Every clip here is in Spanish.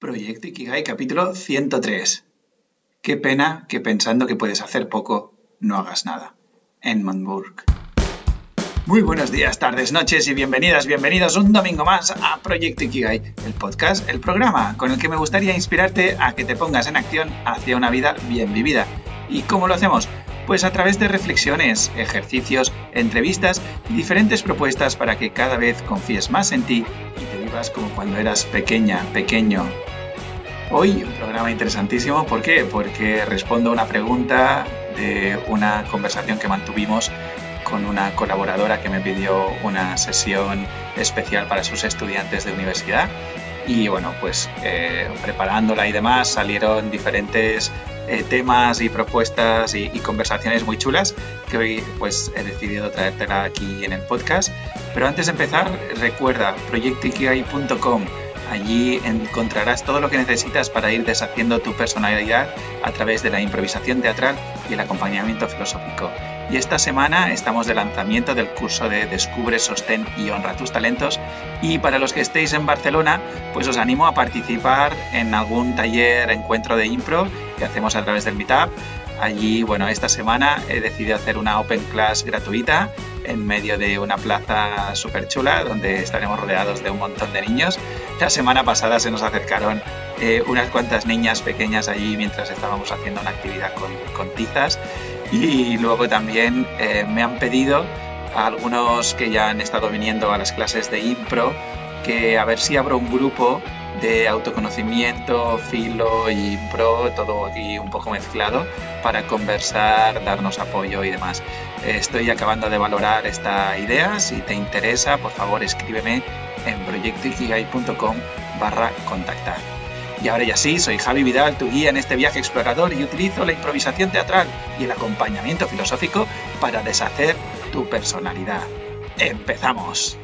Proyecto Ikigai, capítulo 103. Qué pena que pensando que puedes hacer poco, no hagas nada. Edmund Burke. Muy buenos días, tardes, noches y bienvenidas, bienvenidos un domingo más a Proyecto Ikigai, el podcast, el programa con el que me gustaría inspirarte a que te pongas en acción hacia una vida bien vivida. ¿Y cómo lo hacemos? Pues a través de reflexiones, ejercicios, entrevistas y diferentes propuestas para que cada vez confíes más en ti y te como cuando eras pequeña, pequeño, Hoy un programa interesantísimo, ¿por qué? Porque respondo a una pregunta de una conversación que mantuvimos con una colaboradora que me pidió una sesión especial para sus estudiantes de universidad y bueno, pues eh, preparándola y demás salieron diferentes eh, temas y propuestas y, conversaciones muy chulas que hoy pues he decidido traértela aquí en el podcast. Pero antes de empezar, recuerda proyectikigai.com Allí encontrarás todo lo que necesitas para ir deshaciendo tu personalidad a través de la improvisación teatral y el acompañamiento filosófico. Y esta semana estamos de lanzamiento del curso de Descubre, Sostén y Honra tus talentos. Y para los que estéis en Barcelona, pues os animo a participar en algún taller, encuentro de impro que hacemos a través del Meetup. Allí, bueno, esta semana he decidido hacer una Open Class gratuita en medio de una plaza súper chula donde estaremos rodeados de un montón de niños. La semana pasada se nos acercaron eh, unas cuantas niñas pequeñas allí mientras estábamos haciendo una actividad con, con tizas y luego también eh, me han pedido a algunos que ya han estado viniendo a las clases de impro que a ver si abro un grupo de autoconocimiento, filo y pro, todo aquí un poco mezclado, para conversar, darnos apoyo y demás. Estoy acabando de valorar esta idea, si te interesa, por favor escríbeme en proyectoikigai.com barra contactar. Y ahora ya sí, soy Javi Vidal, tu guía en este viaje explorador y utilizo la improvisación teatral y el acompañamiento filosófico para deshacer tu personalidad. ¡Empezamos!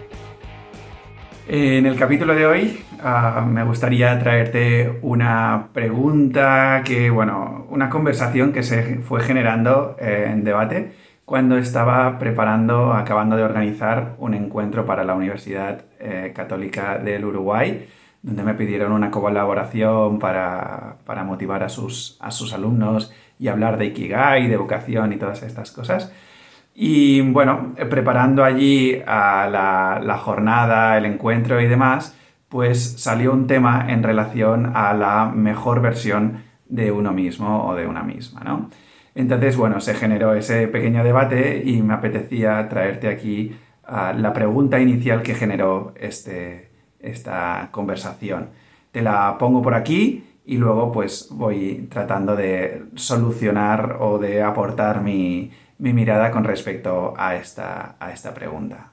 En el capítulo de hoy uh, me gustaría traerte una pregunta que, bueno, una conversación que se fue generando eh, en debate cuando estaba preparando, acabando de organizar un encuentro para la Universidad eh, Católica del Uruguay, donde me pidieron una colaboración para, para motivar a sus, a sus alumnos y hablar de Ikigai, de vocación y todas estas cosas. Y bueno, preparando allí a la, jornada, el encuentro y demás, pues salió un tema en relación a la mejor versión de uno mismo o de una misma, ¿no? Entonces, bueno, se generó ese pequeño debate y me apetecía traerte aquí ah, la pregunta inicial que generó este, esta conversación. Te la pongo por aquí y luego pues voy tratando de solucionar o de aportar mi, mi mirada con respecto a esta, a esta pregunta.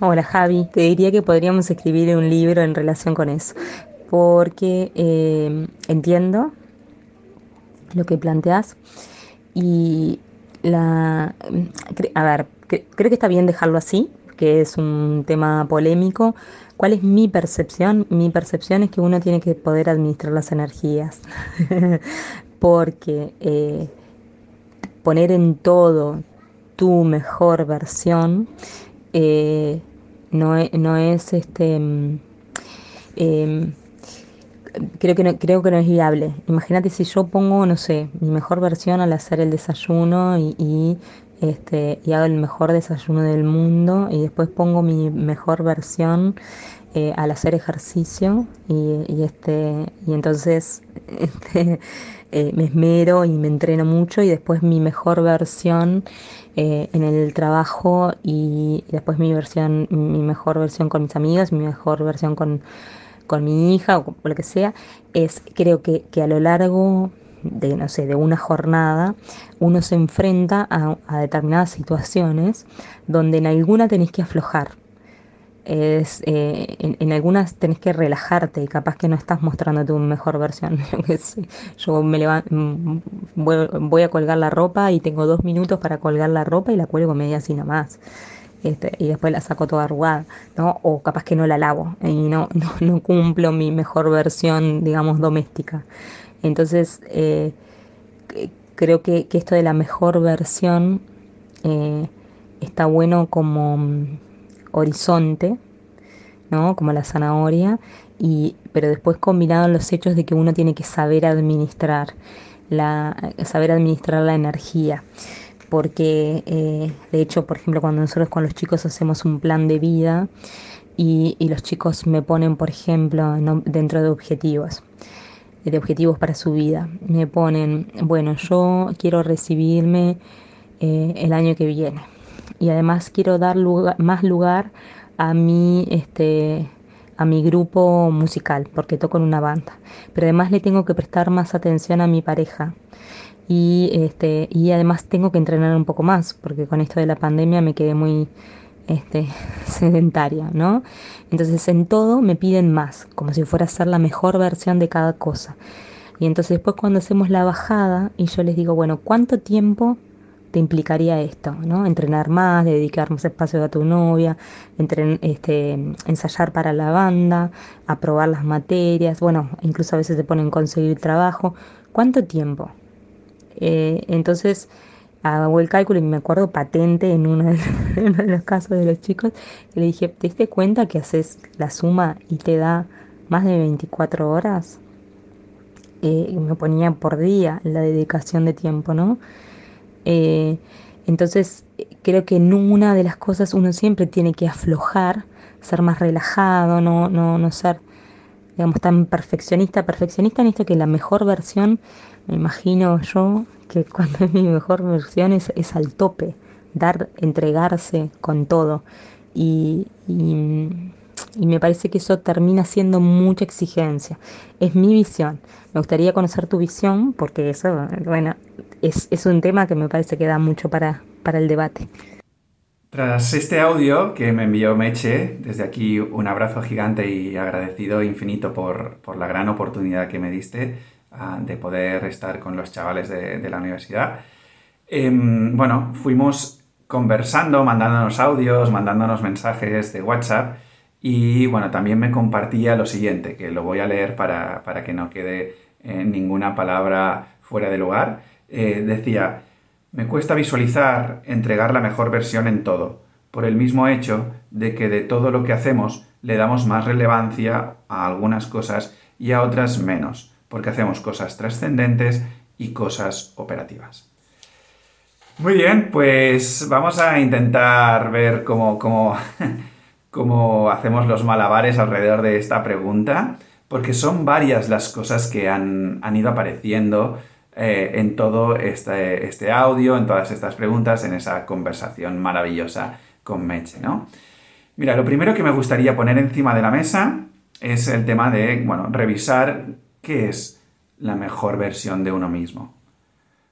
Hola Javi, te diría que podríamos escribir un libro en relación con eso, porque eh, entiendo lo que planteas y la... A ver, creo que está bien dejarlo así, que es un tema polémico. ¿Cuál es mi percepción? Mi percepción es que uno tiene que poder administrar las energías, porque eh, poner en todo tu mejor versión eh, no, es, no, es este mm, em, creo que no, creo que no es viable. Imagínate si yo pongo, no sé, mi mejor versión al hacer el desayuno y, este, y hago el mejor desayuno del mundo y después pongo mi mejor versión eh, al hacer ejercicio y, y, este y entonces este, eh, me esmero y me entreno mucho y después mi mejor versión eh, en el trabajo y, después mi versión, mi mejor versión con mis amigas, mi mejor versión con, mi hija o lo que sea, es creo que, que a lo largo de, no sé, de una jornada, uno se enfrenta a, determinadas situaciones donde en alguna tenés que aflojar es eh, en, algunas tenés que relajarte y capaz que no estás mostrando tu mejor versión. Yo me mm, voy, a colgar la ropa y tengo dos minutos para colgar la ropa y la cuelgo media así nomás. Este, y después la saco toda arrugada, ¿no? O capaz que no la lavo y no, no, cumplo mi mejor versión, digamos, doméstica. Entonces, eh, creo que, esto de la mejor versión eh, está bueno como horizonte, ¿no? Como la zanahoria, y, pero después combinado en los hechos de que uno tiene que saber administrar la, saber administrar la energía porque eh, de hecho, por ejemplo, cuando nosotros con los chicos hacemos un plan de vida y, los chicos me ponen, por ejemplo, dentro de objetivos, de objetivos para su vida, me ponen, bueno, yo quiero recibirme eh, el año que viene y además quiero dar más lugar a mi, este, a mi grupo musical, porque toco en una banda, pero además le tengo que prestar más atención a mi pareja. Y, este, y además tengo que entrenar un poco más, porque con esto de la pandemia me quedé muy este, sedentaria, ¿no? Entonces en todo me piden más, como si fuera a ser la mejor versión de cada cosa. Y entonces después cuando hacemos la bajada y yo les digo, bueno, ¿cuánto tiempo te implicaría esto? ¿no? Entrenar más, dedicar más espacio a tu novia, este, ensayar para la banda, aprobar las materias, bueno, incluso a veces te ponen conseguir trabajo. ¿Cuánto tiempo? Eh, entonces hago el cálculo y me acuerdo patente en uno de, los casos de los chicos, le dije, ¿te diste cuenta que haces la suma y te da más de 24 horas? Eh, me ponía por día la dedicación de tiempo, ¿no? Eh, entonces, creo que en una de las cosas uno siempre tiene que aflojar, ser más relajado, no, no, no ser, digamos, tan perfeccionista. Perfeccionista en esto que la mejor versión me imagino yo que cuando es mi mejor versión es, al tope, dar, entregarse con todo. Y, me parece que eso termina siendo mucha exigencia. Es mi visión. Me gustaría conocer tu visión porque eso, bueno, es, es un tema que me parece que da mucho para, para el debate. Tras este audio que me envió Meche, desde aquí un abrazo gigante y agradecido infinito por, por la gran oportunidad que me diste de poder estar con los chavales de, la universidad. Em, bueno, fuimos conversando, mandándonos audios, mandándonos mensajes de WhatsApp y bueno, también me compartía lo siguiente, que lo voy a leer para, que no quede eh, ninguna palabra fuera de lugar. Eh, decía, me cuesta visualizar entregar la mejor versión en todo, por el mismo hecho de que de todo lo que hacemos le damos más relevancia a algunas cosas y a otras menos porque hacemos cosas trascendentes y cosas operativas. Muy bien, pues vamos a intentar ver cómo, cómo, hacemos los malabares alrededor de esta pregunta, porque son varias las cosas que han, ido apareciendo eh, en todo este, este, audio, en todas estas preguntas, en esa conversación maravillosa con Meche, ¿no? Mira, lo primero que me gustaría poner encima de la mesa es el tema de, bueno, revisar qué es la mejor versión de uno mismo.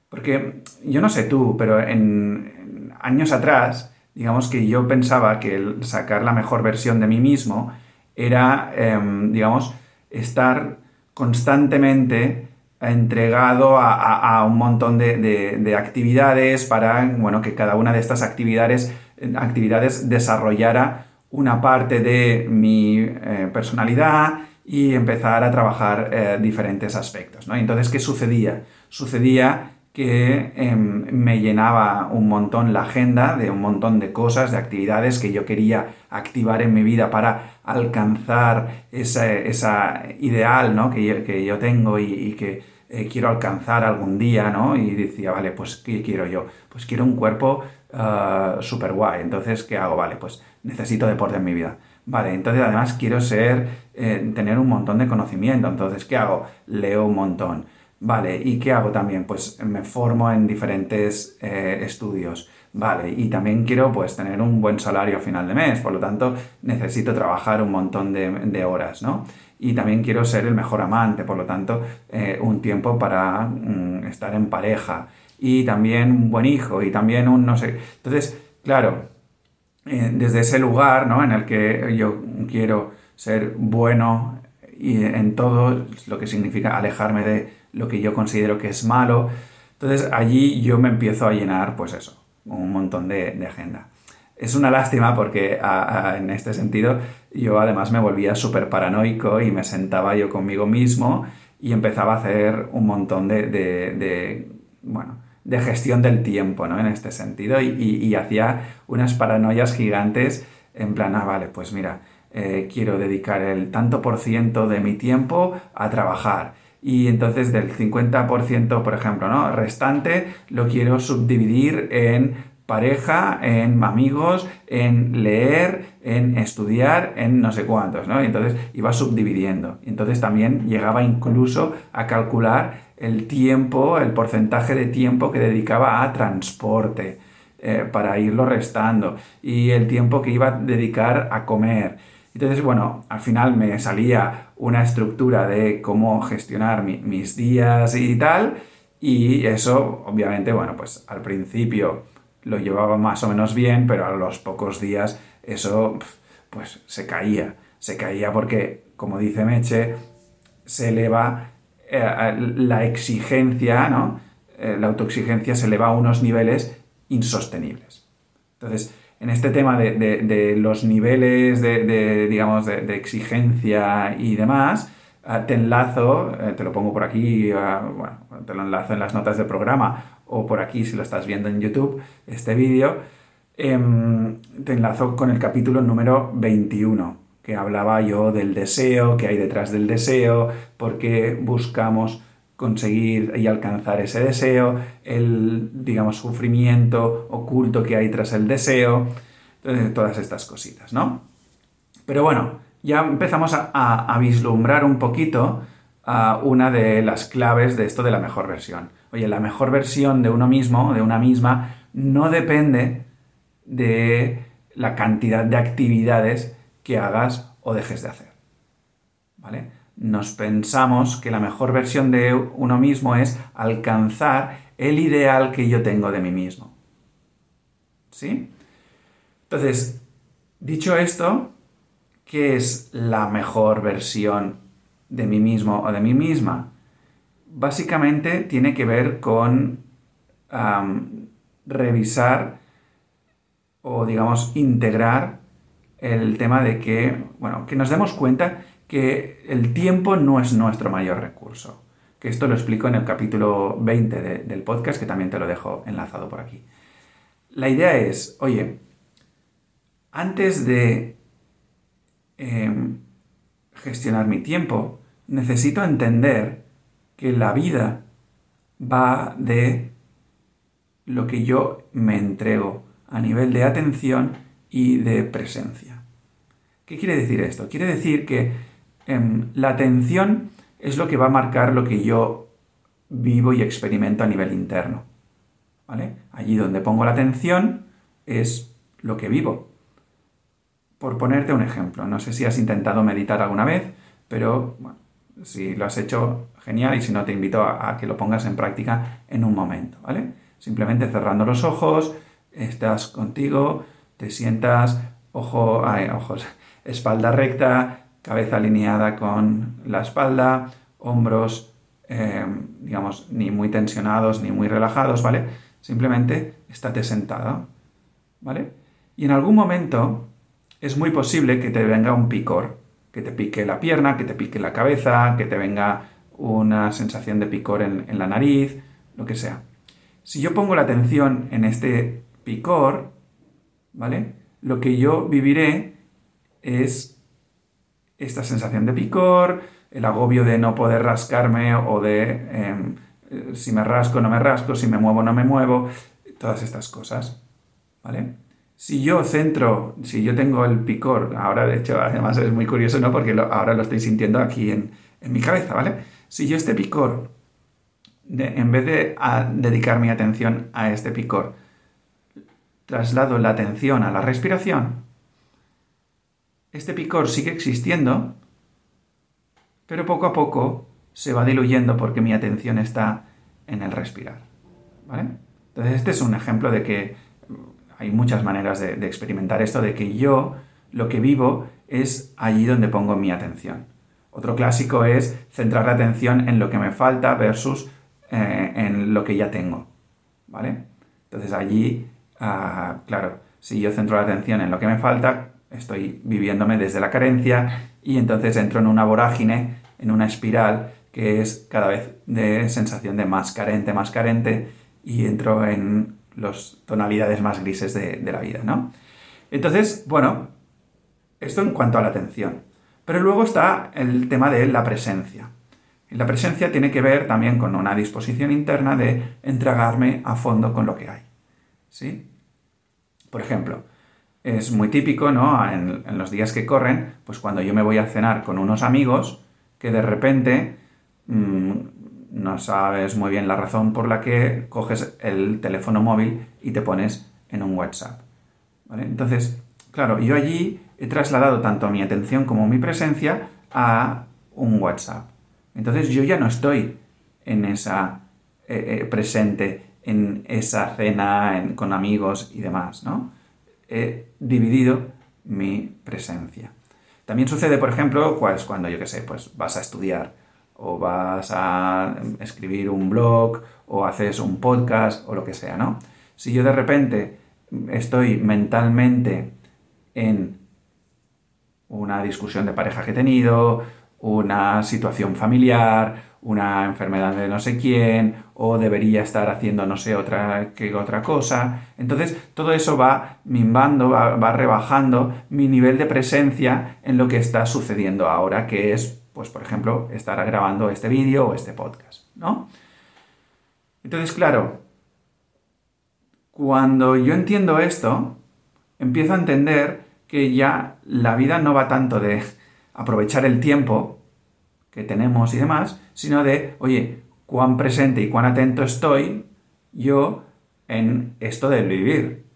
Porque yo no sé tú, pero en, años atrás, digamos que yo pensaba que sacar la mejor versión de mí mismo era, em, digamos, estar constantemente entregado a, un montón de, actividades para, bueno, que cada una de estas actividades, actividades desarrollara una parte de mi eh, personalidad y empezar a trabajar eh, diferentes aspectos. ¿no? Entonces, ¿qué sucedía? Sucedía que em, me llenaba un montón la agenda de un montón de cosas, de actividades que yo quería activar en mi vida para alcanzar esa, ideal ¿no? que, yo, tengo y, que eh, quiero alcanzar algún día, ¿no? Y decía, vale, pues ¿qué quiero yo? Pues quiero un cuerpo uh, super guay. Entonces, ¿qué hago? Vale, pues necesito deporte en mi vida. Vale, entonces además quiero ser, eh, tener un montón de conocimiento, entonces ¿qué hago? Leo un montón. Vale, ¿y qué hago también? Pues me formo en diferentes eh, estudios. Vale, y también quiero pues tener un buen salario a final de mes, por lo tanto necesito trabajar un montón de, horas, ¿no? Y también quiero ser el mejor amante, por lo tanto eh, un tiempo para mm, estar en pareja y también un buen hijo y también un no sé. Entonces, claro, desde ese lugar ¿no? en el que yo quiero ser bueno y en todo lo que significa alejarme de lo que yo considero que es malo. Entonces allí yo me empiezo a llenar, pues eso, un montón de, agenda. Es una lástima porque en este sentido yo además me volvía súper paranoico y me sentaba yo conmigo mismo y empezaba a hacer un montón de, de bueno, de gestión del tiempo, ¿no? En este sentido, y, hacía unas paranoias gigantes en plan, ah, vale, pues mira, eh, quiero dedicar el tanto por ciento de mi tiempo a trabajar. Y entonces del 50%, por ejemplo, ¿no? restante lo quiero subdividir en pareja, en amigos, en leer, en estudiar, en no sé cuántos, ¿no? Y entonces iba subdividiendo. Entonces también llegaba incluso a calcular el tiempo, el porcentaje de tiempo que dedicaba a transporte eh, para irlo restando y el tiempo que iba a dedicar a comer. Entonces, bueno, al final me salía una estructura de cómo gestionar mis días y tal. Y eso, obviamente, bueno, pues al principio lo llevaba más o menos bien, pero a los pocos días eso pues se caía. Se caía porque, como dice Meche, se eleva eh, la exigencia, ¿no? Eh, la autoexigencia se eleva a unos niveles insostenibles. Entonces, en este tema de, los niveles de, digamos, de, exigencia y demás, eh, te enlazo, te lo pongo por aquí, bueno, te lo enlazo en las notas del programa o por aquí si lo estás viendo en YouTube, este vídeo, em, te enlazo con el capítulo número 21, que hablaba yo del deseo, que hay detrás del deseo, por qué buscamos conseguir y alcanzar ese deseo, el, digamos, sufrimiento oculto que hay tras el deseo, eh, todas estas cositas, ¿no? Pero bueno, ya empezamos a, vislumbrar un poquito una de las claves de esto de la mejor versión. Oye, la mejor versión de uno mismo, de una misma, no depende de la cantidad de actividades que hagas o dejes de hacer. ¿Vale? Nos pensamos que la mejor versión de uno mismo es alcanzar el ideal que yo tengo de mí mismo. ¿Sí? Entonces, dicho esto, ¿qué es la mejor versión de mí mismo o de mí misma? básicamente tiene que ver con revisar o digamos integrar el tema de que, bueno, que nos demos cuenta que el tiempo no es nuestro mayor recurso. Que esto lo explico en el capítulo 20 del podcast, que también te lo dejo enlazado por aquí. La idea es, oye, antes de em, gestionar mi tiempo, necesito entender que la vida va de lo que yo me entrego a nivel de atención y de presencia. ¿Qué quiere decir esto? Quiere decir que em, la atención es lo que va a marcar lo que yo vivo y experimento a nivel interno. ¿Vale? Allí donde pongo la atención es lo que vivo. Por ponerte un ejemplo, no sé si has intentado meditar alguna vez, pero si lo has hecho, genial, y si no, te invito a, que lo pongas en práctica en un momento, ¿vale? Simplemente cerrando los ojos, estás contigo, te sientas, ojo, ojos, espalda recta, cabeza alineada con la espalda, hombros, em, digamos, ni muy tensionados ni muy relajados, ¿vale? Simplemente estate sentado, ¿vale? Y en algún momento es muy posible que te venga un picor, que te pique la pierna, que te pique la cabeza, que te venga una sensación de picor en, la nariz, lo que sea. Si yo pongo la atención en este picor, ¿vale? Lo que yo viviré es esta sensación de picor, el agobio de no poder rascarme o de em, si me rasco, no me rasco, si me muevo, no me muevo, todas estas cosas, ¿vale? Si yo centro, si yo tengo el picor, ahora de hecho además es muy curioso, ¿no? Porque ahora lo estoy sintiendo aquí en, mi cabeza, ¿vale? Si yo este picor, en vez de dedicar mi atención a este picor, traslado la atención a la respiración, este picor sigue existiendo, pero poco a poco se va diluyendo porque mi atención está en el respirar, ¿vale? Entonces este es un ejemplo de que hay muchas maneras de, experimentar esto, de que yo lo que vivo es allí donde pongo mi atención. Otro clásico es centrar la atención en lo que me falta versus eh, en lo que ya tengo. ¿Vale? Entonces allí, ah, claro, si yo centro la atención en lo que me falta, estoy viviéndome desde la carencia y entonces entro en una vorágine, en una espiral que es cada vez de sensación de más carente, más carente y entro en las tonalidades más grises de, la vida, ¿no? Entonces, bueno, Esto en cuanto a la atención. Pero luego está el tema de la presencia. La presencia tiene que ver también con una disposición interna de entregarme a fondo con lo que hay. ¿Sí? Por ejemplo, es muy típico, ¿no? En, los días que corren, pues cuando yo me voy a cenar con unos amigos, que de repente mm, no sabes muy bien la razón por la que coges el teléfono móvil y te pones en un WhatsApp. Entonces, claro, yo allí he trasladado tanto mi atención como mi presencia a un WhatsApp. Entonces yo ya no estoy en esa eh, eh, presente, en esa cena con amigos y demás, ¿no? He dividido mi presencia. También sucede, por ejemplo, pues, cuando yo qué sé, pues vas a estudiar o vas a escribir un blog o haces un podcast o lo que sea, ¿no? Si yo de repente estoy mentalmente en una discusión de pareja que he tenido, una situación familiar, una enfermedad de no sé quién, o debería estar haciendo no sé otra que otra cosa. Entonces, todo eso va mimbando, va, va, rebajando mi nivel de presencia en lo que está sucediendo ahora, que es, pues, por ejemplo, estar grabando este vídeo o este podcast, ¿no? Entonces, claro, cuando yo entiendo esto, empiezo a entender que ya la vida no va tanto de aprovechar el tiempo que tenemos y demás, sino de, oye, cuán presente y cuán atento estoy yo en esto del vivir.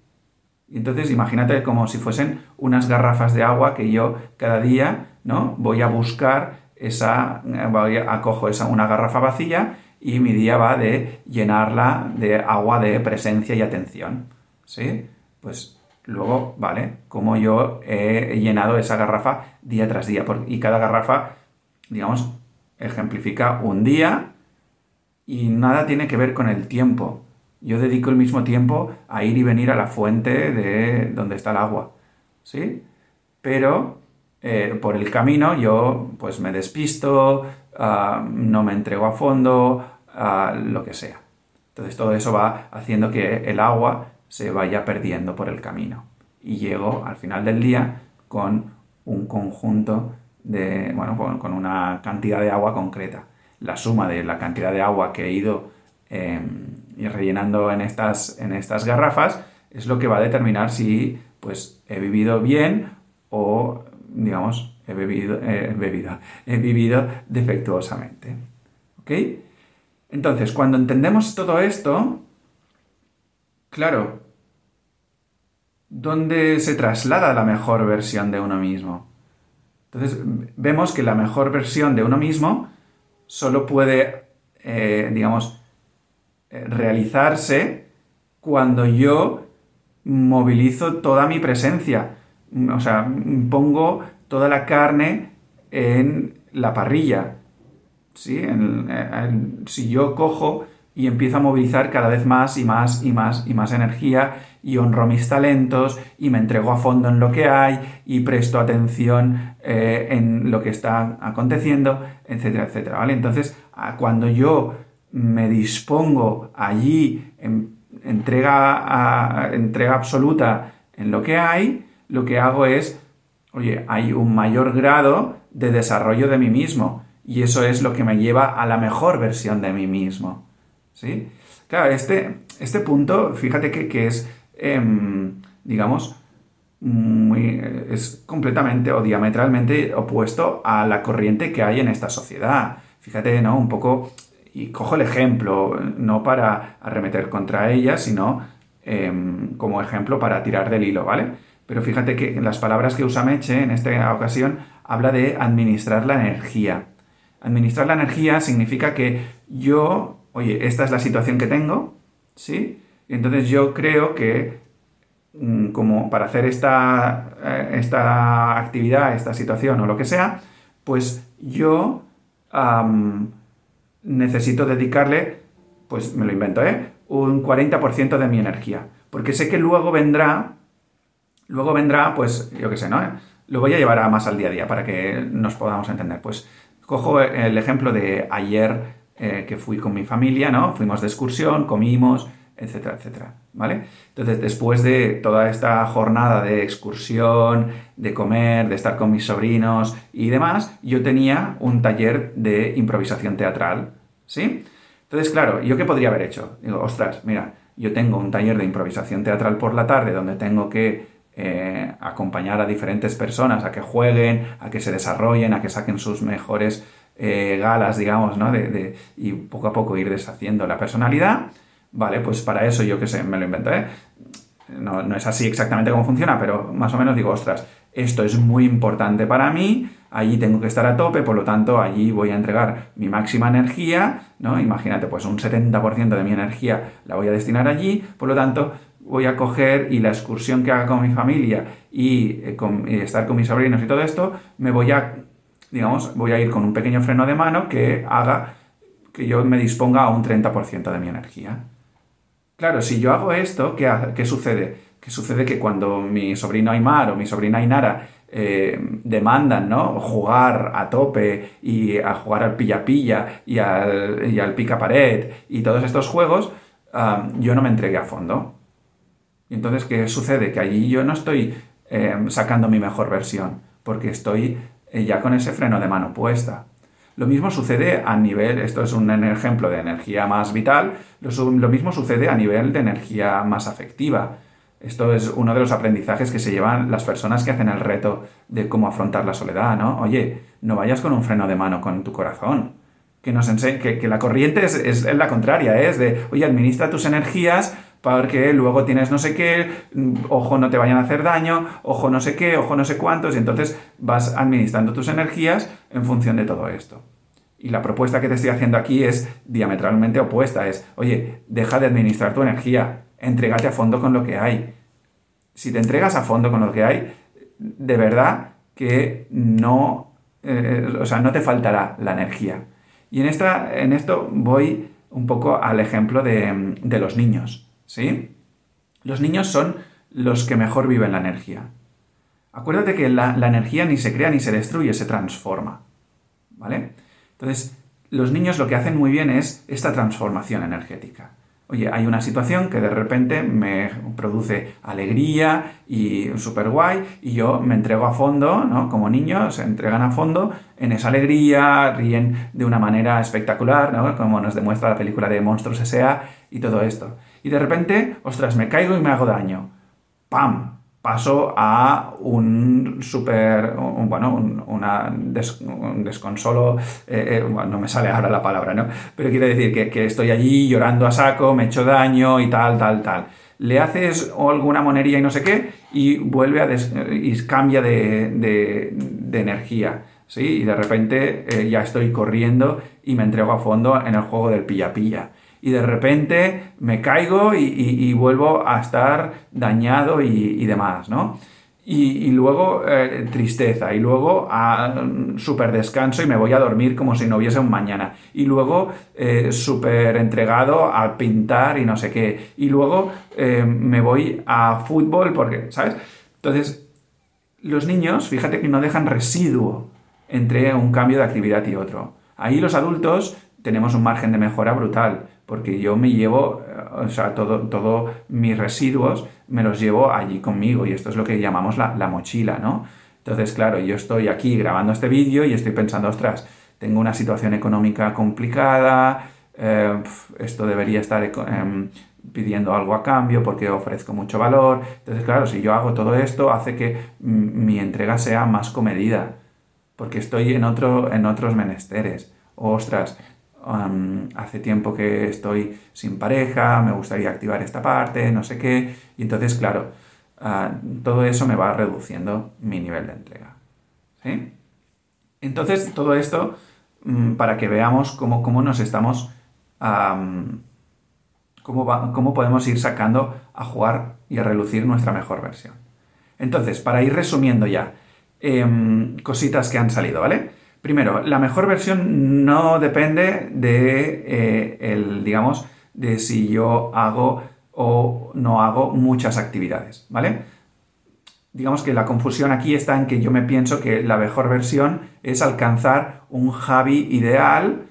Entonces imagínate como si fuesen unas garrafas de agua que yo cada día, ¿no? Voy a buscar esa, voy a, cojo esa, una garrafa vacía y mi día va de llenarla de agua de presencia y atención. ¿Sí? Pues Luego, ¿vale? Como yo he llenado esa garrafa día tras día. Y cada garrafa, digamos, ejemplifica un día y nada tiene que ver con el tiempo. Yo dedico el mismo tiempo a ir y venir a la fuente de donde está el agua. ¿Sí? Pero eh, por el camino yo pues me despisto, ah, no me entrego a fondo, ah, lo que sea. Entonces todo eso va haciendo que el agua se vaya perdiendo por el camino. Y llego al final del día con un conjunto de, bueno, con, una cantidad de agua concreta. La suma de la cantidad de agua que he ido eh, rellenando en estas, en estas garrafas es lo que va a determinar si pues, he vivido bien o, digamos, he, bebido, he, bebido, he vivido defectuosamente. ¿Ok? Entonces, cuando entendemos todo esto, Claro. ¿Dónde se traslada la mejor versión de uno mismo? Entonces, vemos que la mejor versión de uno mismo solo puede, eh, digamos, eh, realizarse cuando yo movilizo toda mi presencia. O sea, pongo toda la carne en la parrilla. ¿Sí? si yo cojo y empiezo a movilizar cada vez más y más y más y más energía y honro mis talentos y me entrego a fondo en lo que hay y presto atención eh, en lo que está aconteciendo, etcétera, etcétera, ¿vale? Entonces, cuando yo me dispongo allí en entrega, entrega absoluta en lo que hay, lo que hago es, oye, hay un mayor grado de desarrollo de mí mismo y eso es lo que me lleva a la mejor versión de mí mismo. ¿sí? Claro, este, este punto, fíjate que, es, em, digamos, es completamente o diametralmente opuesto a la corriente que hay en esta sociedad. Fíjate, ¿no? Un poco, y cojo el ejemplo, no para arremeter contra ella, sino em, como ejemplo para tirar del hilo, ¿vale? Pero fíjate que en las palabras que usa Meche en esta ocasión habla de administrar la energía. Administrar la energía significa que yo oye, esta es la situación que tengo, ¿sí? Entonces yo creo que mm, como para hacer esta, eh, esta, actividad, esta situación o lo que sea, pues yo necesito dedicarle, pues me lo invento, ¿eh? Un 40% de mi energía. Porque sé que luego vendrá, luego vendrá, pues yo qué sé, ¿no? Lo voy a llevar a más al día a día para que nos podamos entender. Pues cojo el ejemplo de ayer eh, que fui con mi familia, ¿no? Fuimos de excursión, comimos, etcétera, etcétera, ¿vale? Entonces, después de toda esta jornada de excursión, de comer, de estar con mis sobrinos y demás, yo tenía un taller de improvisación teatral, ¿sí? Entonces, claro, ¿yo qué podría haber hecho? Digo, ostras, mira, yo tengo un taller de improvisación teatral por la tarde donde tengo que eh, acompañar a diferentes personas a que jueguen, a que se desarrollen, a que saquen sus mejores eh, galas, digamos, ¿no? De, y poco a poco ir deshaciendo la personalidad. Vale, pues para eso yo que sé, me lo inventé. No, no es así exactamente cómo funciona, pero más o menos digo, ostras, esto es muy importante para mí, allí tengo que estar a tope, por lo tanto allí voy a entregar mi máxima energía, ¿no? Imagínate, pues un 70% de mi energía la voy a destinar allí, por lo tanto voy a coger y la excursión que haga con mi familia y, eh, y estar con mis sobrinos y todo esto, me voy a digamos, voy a ir con un pequeño freno de mano que haga que yo me disponga a un 30% de mi energía. Claro, si yo hago esto, ¿qué, ¿qué, sucede? Que sucede que cuando mi sobrino Aymar o mi sobrina Ainara eh, demandan ¿no? jugar a tope y a jugar al pilla-pilla y al, y al pica-pared y todos estos juegos, yo no me entregué a fondo. Entonces, ¿qué sucede? Que allí yo no estoy eh, sacando mi mejor versión, porque estoy eh, ya con ese freno de mano puesta. Lo mismo sucede a nivel, esto es un ejemplo de energía más vital, lo, mismo sucede a nivel de energía más afectiva. Esto es uno de los aprendizajes que se llevan las personas que hacen el reto de cómo afrontar la soledad, ¿no? Oye, no vayas con un freno de mano con tu corazón. Que nos que, la corriente es, es, la contraria, ¿eh? es de, oye, administra tus energías porque luego tienes no sé qué, ojo no te vayan a hacer daño, ojo no sé qué, ojo no sé cuántos, y entonces vas administrando tus energías en función de todo esto. Y la propuesta que te estoy haciendo aquí es diametralmente opuesta, es, oye, deja de administrar tu energía, entrégate a fondo con lo que hay. Si te entregas a fondo con lo que hay, de verdad que no, eh, o sea, no te faltará la energía. Y en, esta, en esto voy un poco al ejemplo de, de los niños. ¿sí? Los niños son los que mejor viven la energía. Acuérdate que la, energía ni se crea ni se destruye, se transforma. ¿Vale? Entonces, los niños lo que hacen muy bien es esta transformación energética. Oye, hay una situación que de repente me produce alegría y súper guay y yo me entrego a fondo, ¿no? Como niños se entregan a fondo en esa alegría, ríen de una manera espectacular, ¿no? Como nos demuestra la película de Monstruos S.A. y todo esto y de repente, ostras, me caigo y me hago daño. ¡Pam! Paso a un super, bueno, un, una desconsolo, eh, eh, no me sale ahora la palabra, ¿no? Pero quiere decir que, estoy allí llorando a saco, me echo daño y tal, tal, tal. Le haces alguna monería y no sé qué y vuelve a y cambia de, energía. ¿sí? Y de repente eh, ya estoy corriendo y me entrego a fondo en el juego del pilla-pilla y de repente me caigo y, vuelvo a estar dañado y, demás, ¿no? Y, luego eh, tristeza, y luego a súper descanso y me voy a dormir como si no hubiese un mañana. Y luego eh, súper entregado a pintar y no sé qué. Y luego eh, me voy a fútbol porque, ¿sabes? Entonces, los niños, fíjate que no dejan residuo entre un cambio de actividad y otro. Ahí los adultos tenemos un margen de mejora brutal porque yo me llevo, o sea, todos todo mis residuos me los llevo allí conmigo y esto es lo que llamamos la, mochila, ¿no? Entonces, claro, yo estoy aquí grabando este vídeo y estoy pensando, ostras, tengo una situación económica complicada, eh, esto debería estar em, pidiendo algo a cambio porque ofrezco mucho valor. Entonces, claro, si yo hago todo esto, hace que mi entrega sea más comedida, porque estoy en, otro, en otros menesteres. Ostras, hace tiempo que estoy sin pareja, me gustaría activar esta parte, no sé qué. Y entonces, claro, ah, todo eso me va reduciendo mi nivel de entrega. ¿sí? Entonces, todo esto mm, para que veamos cómo, cómo nos estamos... cómo, cómo podemos ir sacando a jugar y a relucir nuestra mejor versión. Entonces, para ir resumiendo ya, em, cositas que han salido, ¿vale? Primero, la mejor versión no depende de, eh, el, digamos, de si yo hago o no hago muchas actividades, ¿vale? Digamos que la confusión aquí está en que yo me pienso que la mejor versión es alcanzar un Javi ideal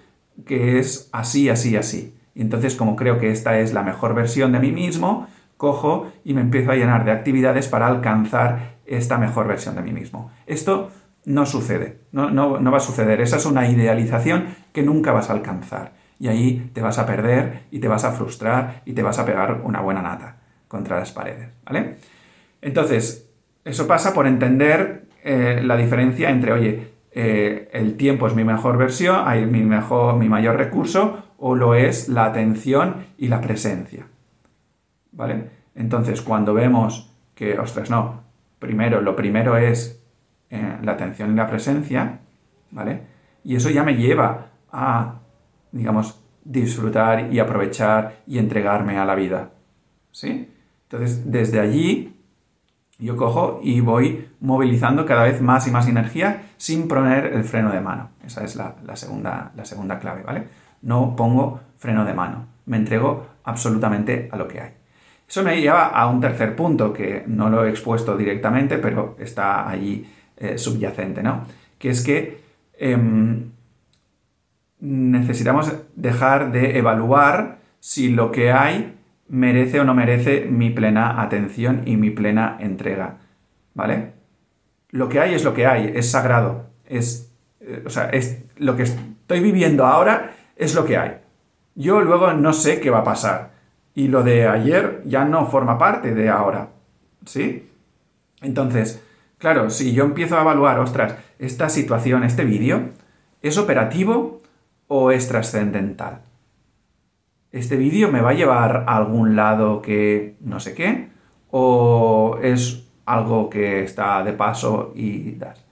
que es así, así, así. Entonces, como creo que esta es la mejor versión de mí mismo, cojo y me empiezo a llenar de actividades para alcanzar esta mejor versión de mí mismo. Esto no sucede, no, no, va a suceder. Esa es una idealización que nunca vas a alcanzar. Y ahí te vas a perder y te vas a frustrar y te vas a pegar una buena nata contra las paredes, ¿vale? Entonces, eso pasa por entender eh, la diferencia entre, oye, eh, el tiempo es mi mejor versión, hay mi, mejor, mi mayor recurso, o lo es la atención y la presencia. ¿Vale? Entonces, cuando vemos que, ostras, no, primero, lo primero es eh, la atención y la presencia, ¿vale? Y eso ya me lleva a, digamos, disfrutar y aprovechar y entregarme a la vida. ¿Sí? Entonces, desde allí, yo cojo y voy movilizando cada vez más y más energía sin poner el freno de mano. Esa es la, segunda, la segunda clave, ¿vale? No pongo freno de mano. Me entrego absolutamente a lo que hay. Eso me lleva a un tercer punto que no lo he expuesto directamente, pero está allí eh, subyacente, ¿no? Que es que em, necesitamos dejar de evaluar si lo que hay merece o no merece mi plena atención y mi plena entrega, ¿vale? Lo que hay es lo que hay, es sagrado, es, eh, o sea, es lo que estoy viviendo ahora es lo que hay. Yo luego no sé qué va a pasar y lo de ayer ya no forma parte de ahora, ¿sí? Entonces, Claro, si yo empiezo a evaluar, ostras, esta situación, este vídeo, ¿es operativo o es trascendental? ¿Este vídeo me va a llevar a algún lado que no sé qué? ¿O es algo que está de paso y das?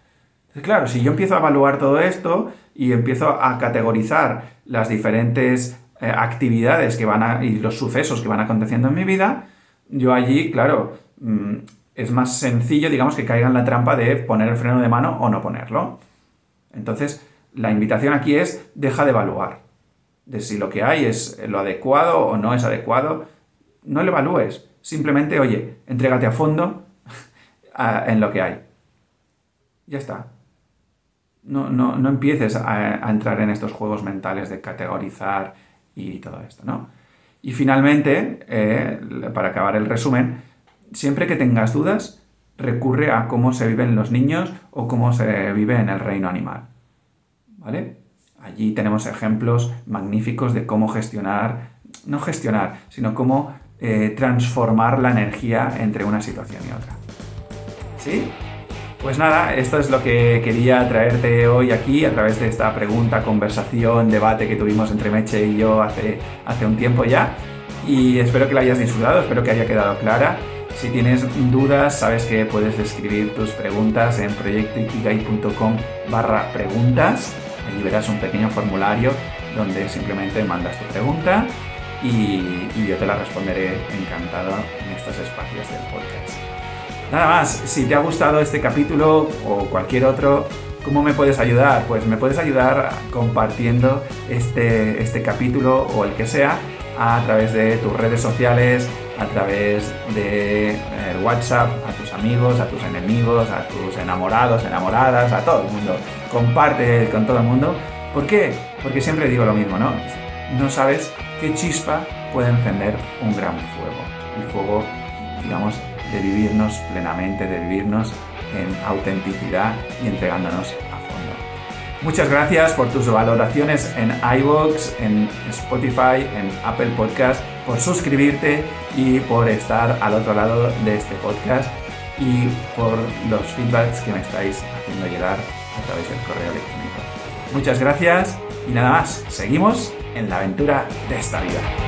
claro, si yo empiezo a evaluar todo esto y empiezo a categorizar las diferentes eh, actividades que van y los sucesos que van aconteciendo en mi vida, yo allí, claro, mm, es más sencillo, digamos, que caiga en la trampa de poner el freno de mano o no ponerlo. Entonces, la invitación aquí es deja de evaluar. De si lo que hay es lo adecuado o no es adecuado. No lo evalúes. Simplemente, oye, entrégate a fondo en lo que hay. Ya está. No, no, empieces a, entrar en estos juegos mentales de categorizar y todo esto, ¿no? Y finalmente, eh, para acabar el resumen, siempre que tengas dudas, recurre a cómo se viven los niños o cómo se vive en el reino animal. ¿Vale? Allí tenemos ejemplos magníficos de cómo gestionar, no gestionar, sino cómo eh, transformar la energía entre una situación y otra. ¿Sí? Pues nada, esto es lo que quería traerte hoy aquí a través de esta pregunta, conversación, debate que tuvimos entre Meche y yo hace, hace un tiempo ya. Y espero que la hayas disfrutado, espero que haya quedado clara. Si tienes dudas, sabes que puedes escribir tus preguntas en proyectoikigai.com barra preguntas. Allí verás un pequeño formulario donde simplemente mandas tu pregunta y, yo te la responderé encantado en estos espacios del podcast. Nada más, si te ha gustado este capítulo o cualquier otro, ¿cómo me puedes ayudar? Pues me puedes ayudar compartiendo este, este capítulo o el que sea a través de tus redes sociales, a través de eh, WhatsApp a tus amigos, a tus enemigos, a tus enamorados, enamoradas, a todo el mundo. Comparte con todo el mundo. ¿Por qué? Porque siempre digo lo mismo, ¿no? No sabes qué chispa puede encender un gran fuego. El fuego, digamos, de vivirnos plenamente, de vivirnos en autenticidad y entregándonos Muchas gracias por tus valoraciones en iVoox, en Spotify, en Apple Podcast, por suscribirte y por estar al otro lado de este podcast y por los feedbacks que me estáis haciendo llegar a través del correo electrónico. Muchas gracias y nada más, seguimos en la aventura de esta vida.